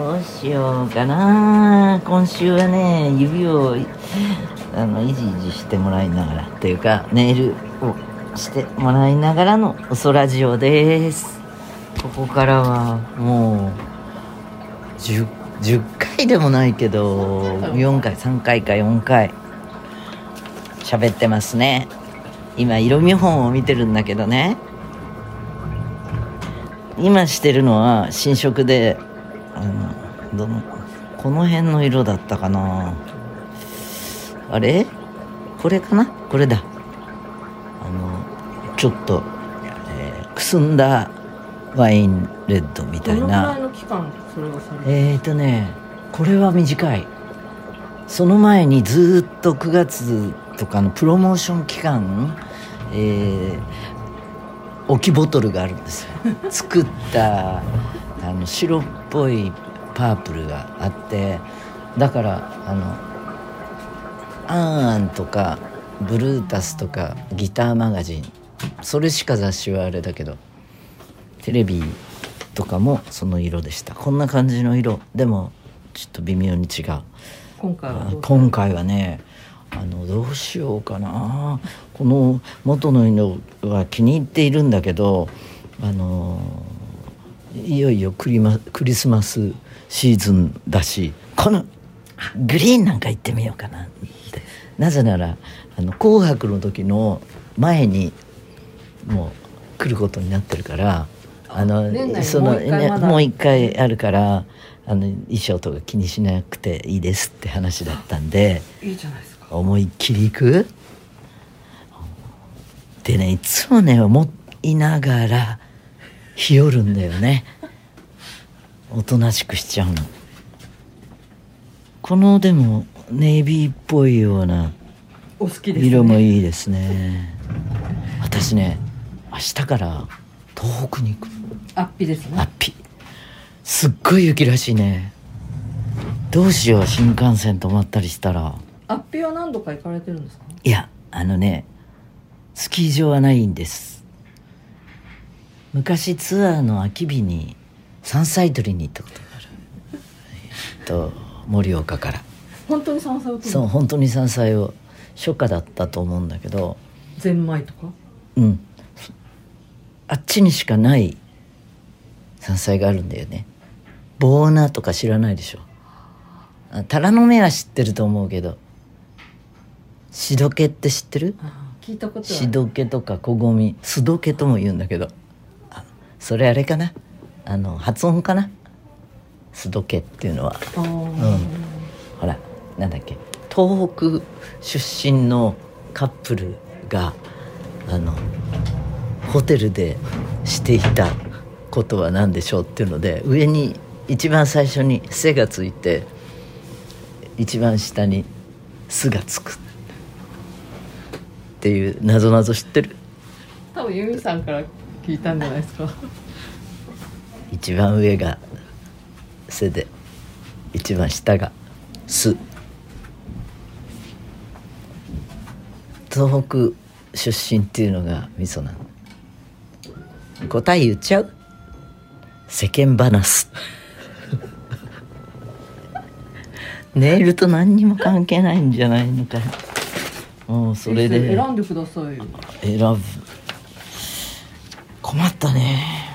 どうしようかな。今週はね指をあのいじいじしてもらいながらっていうかネイルをしてもらいながらのおそラジオです。ここからはもう 10, 10回でもないけど4回3回か4回喋ってますね。今色見本を見てるんだけどね。今してるのは新色でどのこの辺の色だったかな。あれ？これかな？これだ。あのちょっと、えーくすんだワインレッドみたいな。えーとねこれは短い。その前にずっと9月とかのプロモーション期間えー置きボトルがあるんですよ。作ったあの白っぽいパープルがあってだからあのアンアンとかブルータスとかギターマガジンそれしか雑誌はあれだけどテレビとかもその色でした。こんな感じの色。でもちょっと微妙に違う。今回は今回はねあのどうしようかな。この元の色は気に入っているんだけどあのいよいよクリマクリスマスシーズンだしこのグリーンなんか行ってみようかな。ってなぜなら「あの紅白」の時の前にもう来ることになってるからあのそのもう一回まだ。ねもう一回あるからあの衣装とか気にしなくていいですって話だったんでいいじゃないですか。思いっきり行く？でねいつもね思いながら日和るんだよねおとなしくしちゃうの。このでもネイビーっぽいような色もいいですね。私ね明日から東北に行く。アッピですね。アッピすっごい雪らしいね。どうしよう新幹線止まったりしたら。アッピは何度か行かれてるんですか？いやあのねスキー場はないんです。昔ツアーの空き日に山菜採りに行ったことがある。と盛岡から。本当に山菜を取るそう本当に山菜を初夏だったと思うんだけど。ゼンマイとか？うん。あっちにしかない山菜があるんだよね。ボーナとか知らないでしょ。あタラの芽は知ってると思うけど。シドケって知ってる？聞いたことはシドケとかコゴミ。スドケとも言うんだけど。あそれあれかな？あの発音かな？スドケっていうのは。うん。ほらなんだっけ？東北出身のカップルがあのホテルでしていたことは何でしょうっていうので上に一番最初に「背」がついて一番下に「す」がつくっていう謎々知ってる？多分ユミさんから聞いたんじゃないですか一番上が「背」で一番下が「す」東北出身っていうのが味噌なの。答え言っちゃう？世間話。ネイルと何にも関係ないんじゃないのかもうそれで。選んでくださいよ。選ぶ。困ったね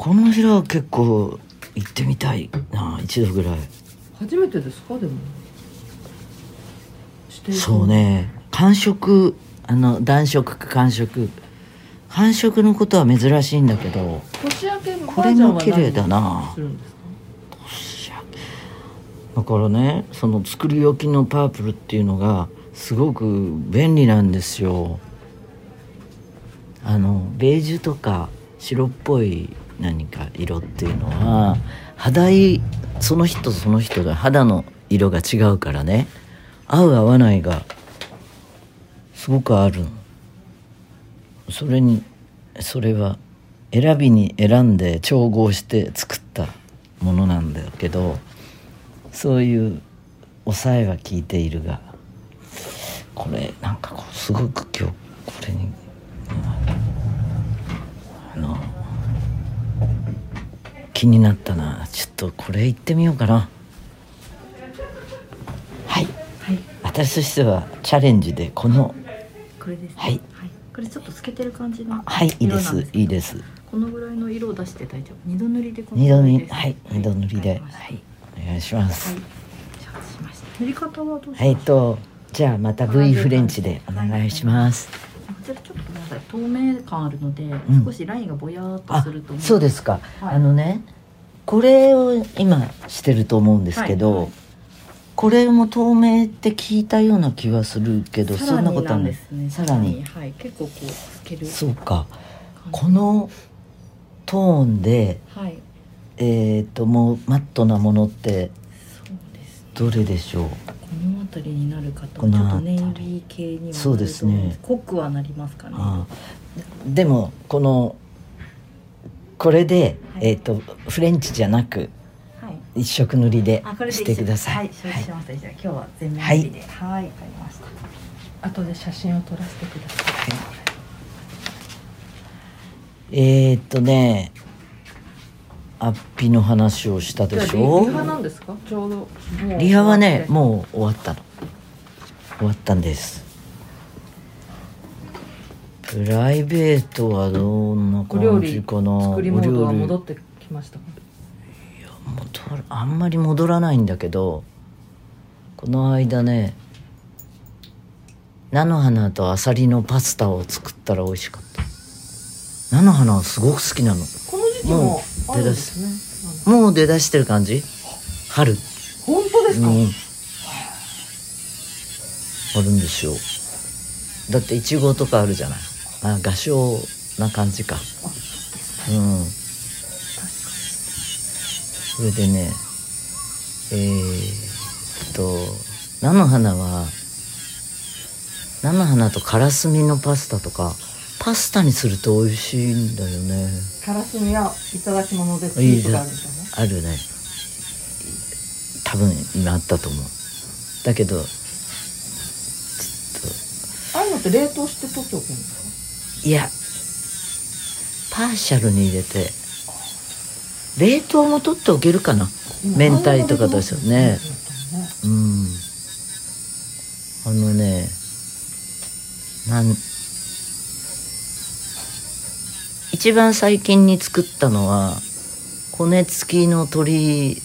この色は結構行ってみたいな一度ぐらい。初めてですか？でも。そうね。寒色あの暖色か寒色寒色のことは珍しいんだけど年明けこれも綺麗だなだからねその作り置きのパープルっていうのがすごく便利なんですよ。あのベージュとか白っぽい何か色っていうのは肌いその人その人が肌の色が違うからね。合う合わないがすごくあるそれにそれは選びに選んで調合して作ったものなんだけどそういう抑えは効いているがこれなんかこうすごく今日これにあの気になったな。ちょっとこれ行ってみようかな。はい。はい。私としてはチャレンジでこのこれですね。はい。これちょっと透けてる感じのはいいいです。いいです。このぐらいの色を出して大丈夫？二度塗りでこの二度塗り。はい二度塗りで。はい。お願いします。はい。塗り方はどうしましょうはいとじゃあまた V フレンチでお願いしますさい透明感あるので、ん。少しラインがぼやーっとあすると思そうですか、はい。あのねこれを今してると思うんですけど、はいはい。これも透明って聞いたような気はするけどさそんなことはない。ですねさらに。はい。結構こう透ける。そうか。このトーンではい。えっ、ともうマットなものってどれでしょう？この辺りになるかとちょっとネイビー系にはそうですね。濃くはなりますかね。でもこのこれで、はい。えっ、とフレンチじゃなくはい。一色塗りでしてください。はい承知しました、じゃあ今日は全面塗りで。はい。わ、かりました。後で写真を撮らせてください。えー、っとねアッピの話をしたでしょ？リリハなんですか？ちょうどリハはねうもう終わったの。終わったんです。プライベートはどんな感じ理かな？お料理戻ってきましたか？戻るあんまり戻らないんだけどこの間ね菜の花とアサリのパスタを作ったら美味しかった。菜の花はすごく好きなの。この時期もあるんですねもう出だしてる感じ？春。本当ですか、うん。あるんですよ。だっていちごとかあるじゃない。あ画商な感じか。うん。それでねえー、っと菜の花は菜の花とからすみのパスタとかパスタにすると美味しいんだよね。からすみはいただき物でスイーツがあるんですよねあるね。多分今あったと思う。だけどああいうのって冷凍して取っておくんですいやパーシャルに入れて冷凍も取っておけるかな？明太とかとですよね。今うん。あのねなん一番最近に作ったのは骨付きの鶏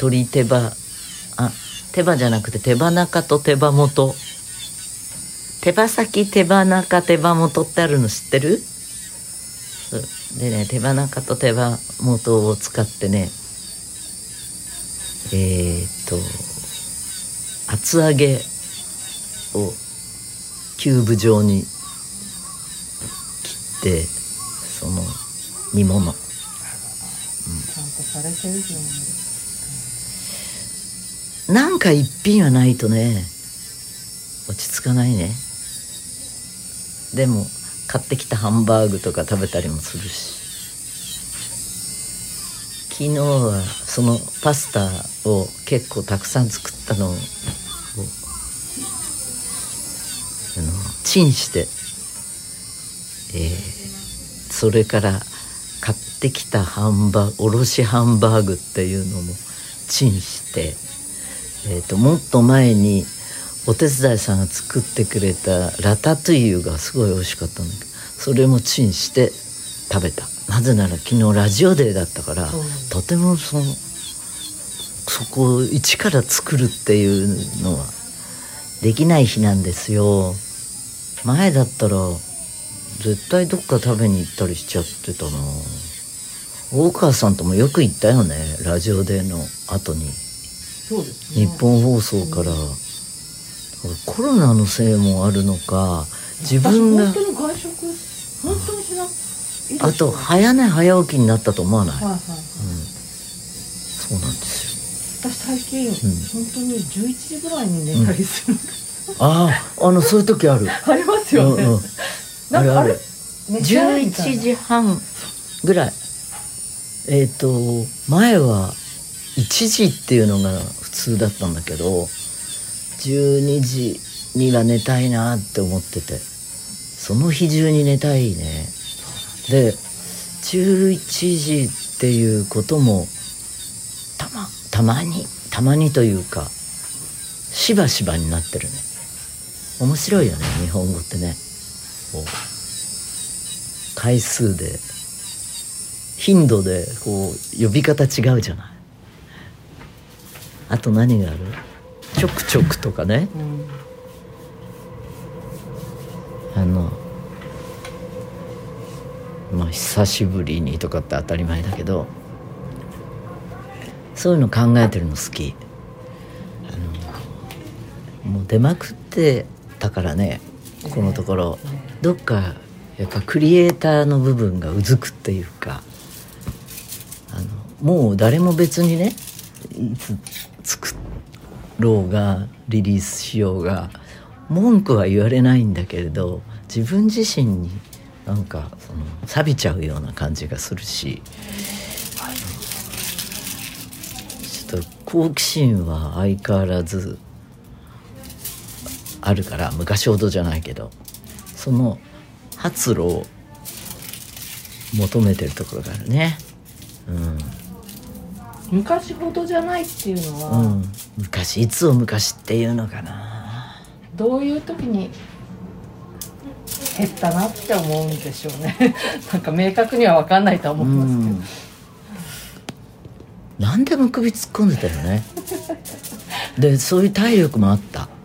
鶏手羽。あ手羽じゃなくて手羽中と手羽元。手羽先手羽中手羽元ってあるの知ってる？でね手羽中と手羽元を使ってねえー、っと厚揚げをキューブ状にてその煮物。ちゃん。とされてるじゃないなんか一品はないとね落ち着かないね。でも買ってきたハンバーグとか食べたりもするし。昨日はそのパスタを結構たくさん作ったのをチンして、えーそれから買ってきたハンバーグおろしハンバーグっていうのもチンしてえー、ともっと前にお手伝いさんが作ってくれたラタトゥイユがすごい美味しかったんだけどそれもチンして食べた。なぜなら昨日ラジオデーだったからとてもそのそこを一から作るっていうのはできない日なんですよ。前だったら絶対どっか食べに行ったりしちゃってたな。大川さんともよく行ったよねラジオデーの後に。そうですね。日本放送から、コロナのせいもあるのか自分があと早寝早起きになったと思わない、はいはいはい。そうなんです私最近、ん。本当に11時ぐらいに寝たりする、よあああのそういう時ある。ありますよね、うんうんあれある。ある寝ちゃうみたい11な時半ぐらい。えっ、と前は1時っていうのが普通だったんだけど12時には寝たいなって思ってて。その日中に寝たいね。で11時っていうこともたまたまにたまにというかしばしばになってるね。面白いよね日本語ってねこう。回数で頻度でこう呼び方違うじゃない。あと何がある？ちょくちょくとかね。あのまあ久しぶりにとかって当たり前だけどそういうの考えてるの好き。あのもう出まくってたからねこのところ。どっかやっぱクリエイターの部分がうずくっていうかあのもう誰も別にねいつ作ろうがリリースしようが文句は言われないんだけれど自分自身になんかその錆びちゃうような感じがするしちょっと好奇心は相変わらずあるから昔ほどじゃないけどその発露を求めてるところがあるね。うん。昔ほどじゃないっていうのは、うん、昔いつを昔っていうのかな。どういう時に減ったなって思うんでしょうね。なんか明確には分かんないとは思いますけど、うん。何でも首突っ込んでたよね。でそういう体力もあった。サ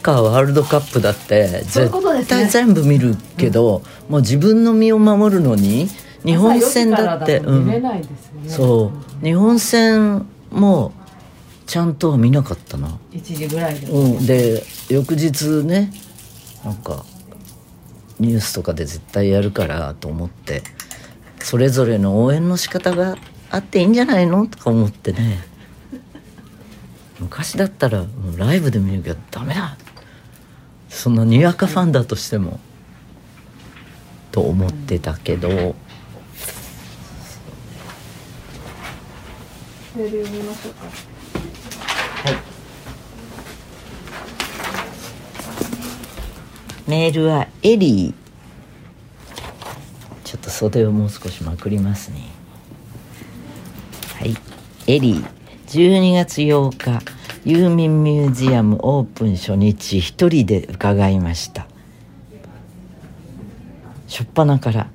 ッカーワールドカップだって絶ね。対全部見るけど、もう自分の身を守るのに日本戦だって朝4時からだと見れうん、ないですよね、そう。日本戦もちゃんとは見なかったな。1時ぐらいで、うん、で翌日ねなんかニュースとかで絶対やるからと思ってそれぞれの応援の仕方があっていいんじゃないのとか思ってね。昔だったらもうライブで見るけどダメだそんなにわかファンだとしてもと思ってたけど。メール読みましょうか。メールはエリー。ちょっと袖をもう少しまくりますね。はい。エリー12月8日ユーミンミュージアムオープン初日一人で伺いました。初っ端から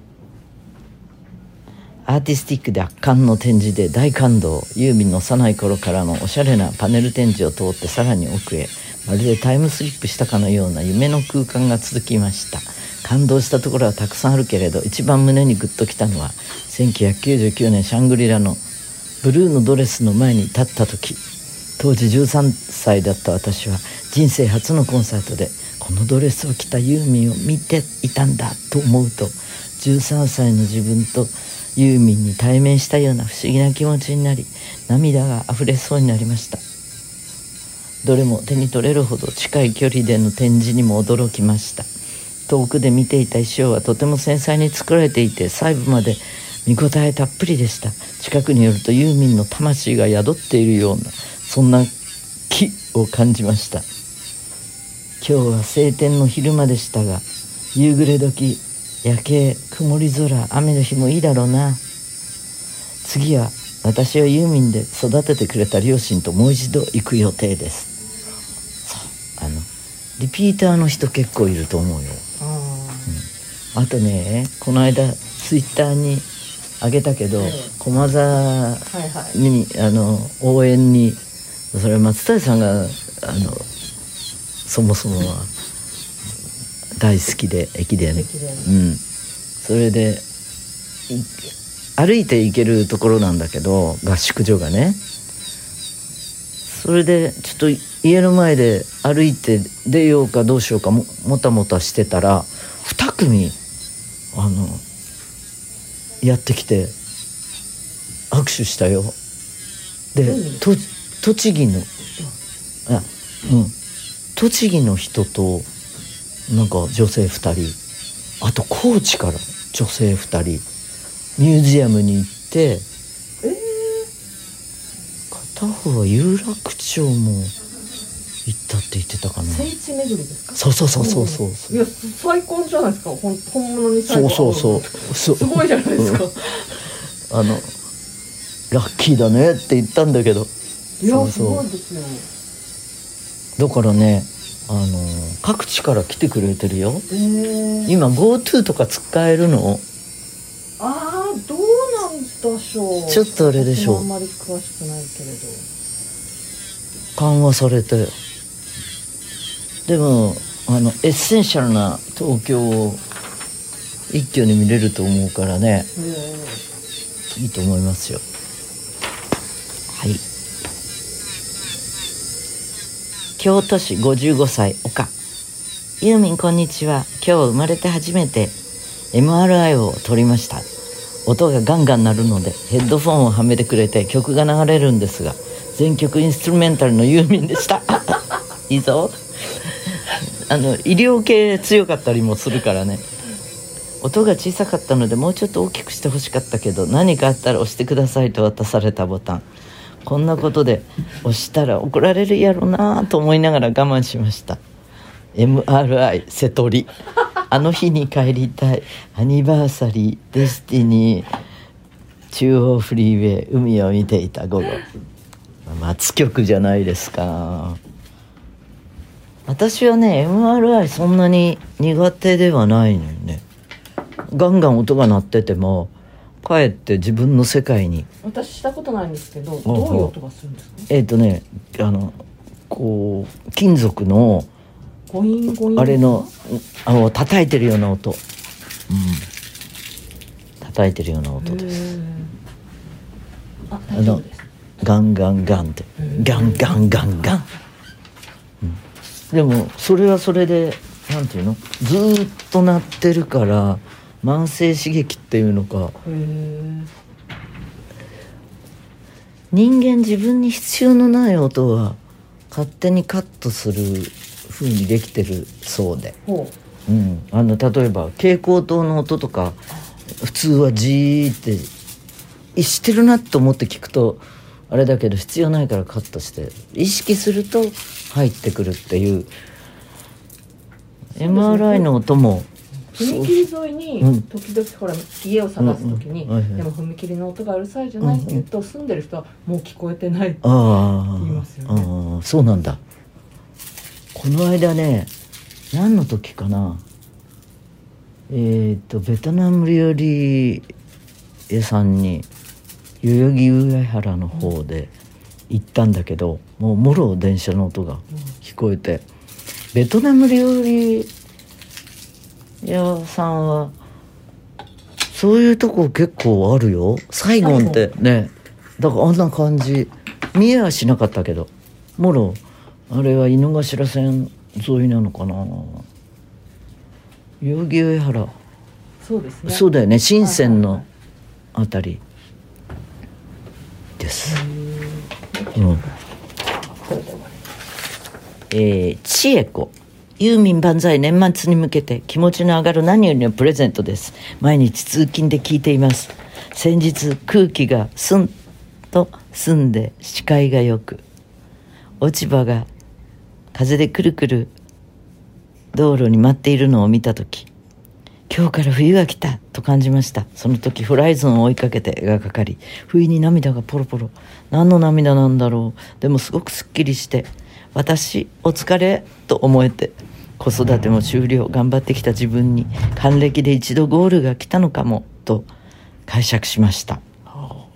アーティスティックで圧巻の展示で大感動。ユーミンの幼い頃からのおしゃれなパネル展示を通ってさらに奥へ。まるでタイムスリップしたかのような夢の空間が続きました。感動したところはたくさんあるけれど一番胸にグッときたのは1999年シャングリラのブルーのドレスの前に立った時。当時13歳だった私は人生初のコンサートでこのドレスを着たユーミンを見ていたんだと思うと13歳の自分とユーミンに対面したような不思議な気持ちになり涙が溢れそうになりました。どれも手に取れるほど近い距離での展示にも驚きました。遠くで見ていた衣装はとても繊細に作られていて細部まで見応えたっぷりでした。近くによるとユーミンの魂が宿っているようなそんな気を感じました。今日は晴天の昼間でしたが夕暮れ時夜景曇り空雨の日もいいだろうな。次は私をユーミンで育ててくれた両親ともう一度行く予定です。そうあのリピーターの人結構いると思うよ。ああとねこの間ツイッターにあげたけど、ええ。駒沢ーはいはい。にあの応援にそれ松谷さんがあのそもそもは大好きで駅伝。うん。それでい歩いて行けるところなんだけど合宿所がね。それでちょっと家の前で歩いて出ようかどうしようかももたもたしてたら2組あのやってきて握手したよ。で栃木のあうん。栃木の人となんか女性2人。あと高知から女性2人。ミュージアムに行って片方は有楽町も行ったって言ってたかな。聖地巡りですか？そうそうそうそうそう。いや最高じゃないですか。ほん本物に最そう後そうそう。そう。すごいじゃないですか、あのラッキーだねって言ったんだけどいやそうすごそいですよ。だからねあの各地から来てくれてるよ。えー、今 GoTo とか使えるの？ああどうなんでしょう。ちょっとあれでしょう。あんまり詳しくないけれど。緩和されて。でもあのエッセンシャルな東京を一挙に見れると思うからね。えいいと思いますよはい京都市55歳岡。ユーミンこんにちは。今日生まれて初めて MRI を取りました。音がガンガン鳴るのでヘッドフォンをはめてくれて曲が流れるんですが全曲インストゥルメンタルのユーミンでした。いいぞ。あの医療系強かったりもするからね。音が小さかったのでもうちょっと大きくしてほしかったけど何かあったら押してくださいと渡されたボタン。こんなことで押したら怒られるやろなと思いながら我慢しました。MRI 瀬戸り。あの日に帰りたい。アニバーサリーデスティニー中央フリーウェイ海を見ていた午後松曲じゃないですか。私はね MRI そんなに苦手ではないのよね。ガンガン音が鳴っててもかえって自分の世界に。私したことないんですけどどういう音がするんですか？えっ、とねあのこう金属のあれのあの叩いてるような音。うん。叩いてるような音です。あ大丈夫です。ガンガンガンって。ガンガンガンガン、うん、でもそれはそれでなんていうの？ずーっと鳴ってるから慢性刺激っていうのか。人間自分に必要のない音は勝手にカットする風にできてるそうで、ほう。ん、あの例えば蛍光灯の音とか普通はジーっていしてるなと思って聞くとあれだけど必要ないからカットして意識すると入ってくるっていう。ね。MRI の音もう踏切沿いにう。ん。時々ほら家を探す時に、でも踏切の音がうるさいじゃないって言うと、住んでる人はもう聞こえてないあ言いますよね。あああそうなんだ。この間ね何の時かな。えっ、とベトナム料理屋さんに代々木上原の方で行ったんだけどもうもろ電車の音が聞こえて。ベトナム料理屋さんはそういうとこ結構あるよ。サイゴンってね。だからあんな感じ見えはしなかったけど。もろあれは井の頭線沿いなのかな。代々木上原。そうですね。そうだよね。深センのはいあたり。です、はいうん。えー、千恵子ユーミン万歳年末に向けて気持ちの上がる何よりのプレゼントです。毎日通勤で聞いています。先日空気がスンと澄んで視界がよく。落ち葉が風でくるくる道路に舞っているのを見た時今日から冬が来たと感じました。その時ホライゾンを追いかけて絵がかかり不意に涙がポロポロ。何の涙なんだろう。でもすごくすっきりして私お疲れと思えて子育ても終了頑張ってきた自分に還暦で一度ゴールが来たのかもと解釈しました。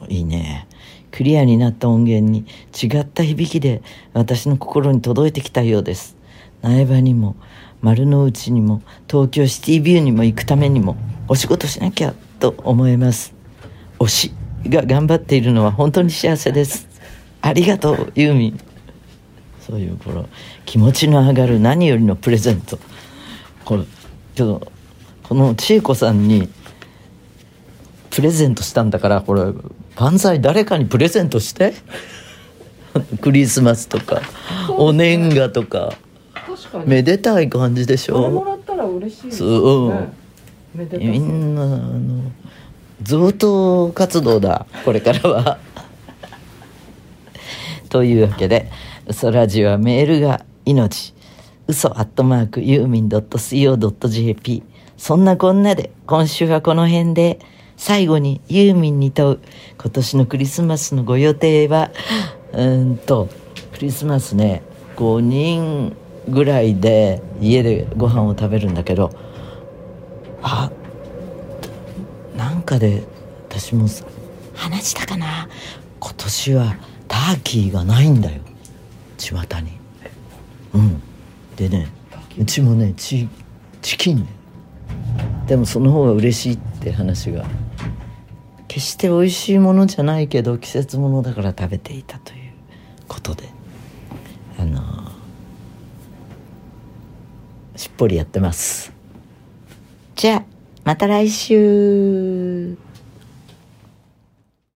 いいね。クリアになった音源に違った響きで私の心に届いてきたようです。苗場にも丸の内にも東京シティビューにも行くためにもお仕事しなきゃと思えます。推しが頑張っているのは本当に幸せです。ありがとうユーミンそういうこの気持ちの上がる何よりのプレゼント。これちょっとこの千恵子さんにプレゼントしたんだからこれ万歳誰かにプレゼントして？クリスマスとかお年賀とか。めでたい感じでしこれもょらったら嬉しいですそうよね。う。みんなあの贈答活動だこれからは。というわけで「そラジオ」はメールが命。嘘アットマークユーミン .co.jp そんなこんなで今週はこの辺で。最後にユーミンに問う今年のクリスマスのご予定は？うんとクリスマスね5人ぐらいで家でご飯を食べるんだけど。あなんかで私も話したかな？今年はターキーがないんだよ巷に。うん。でねうちもねチチキンねでもその方が嬉しいって話が。決して美味しいものじゃないけど季節ものだから食べていたということで。あのしっぽりやってます。じゃあまた来週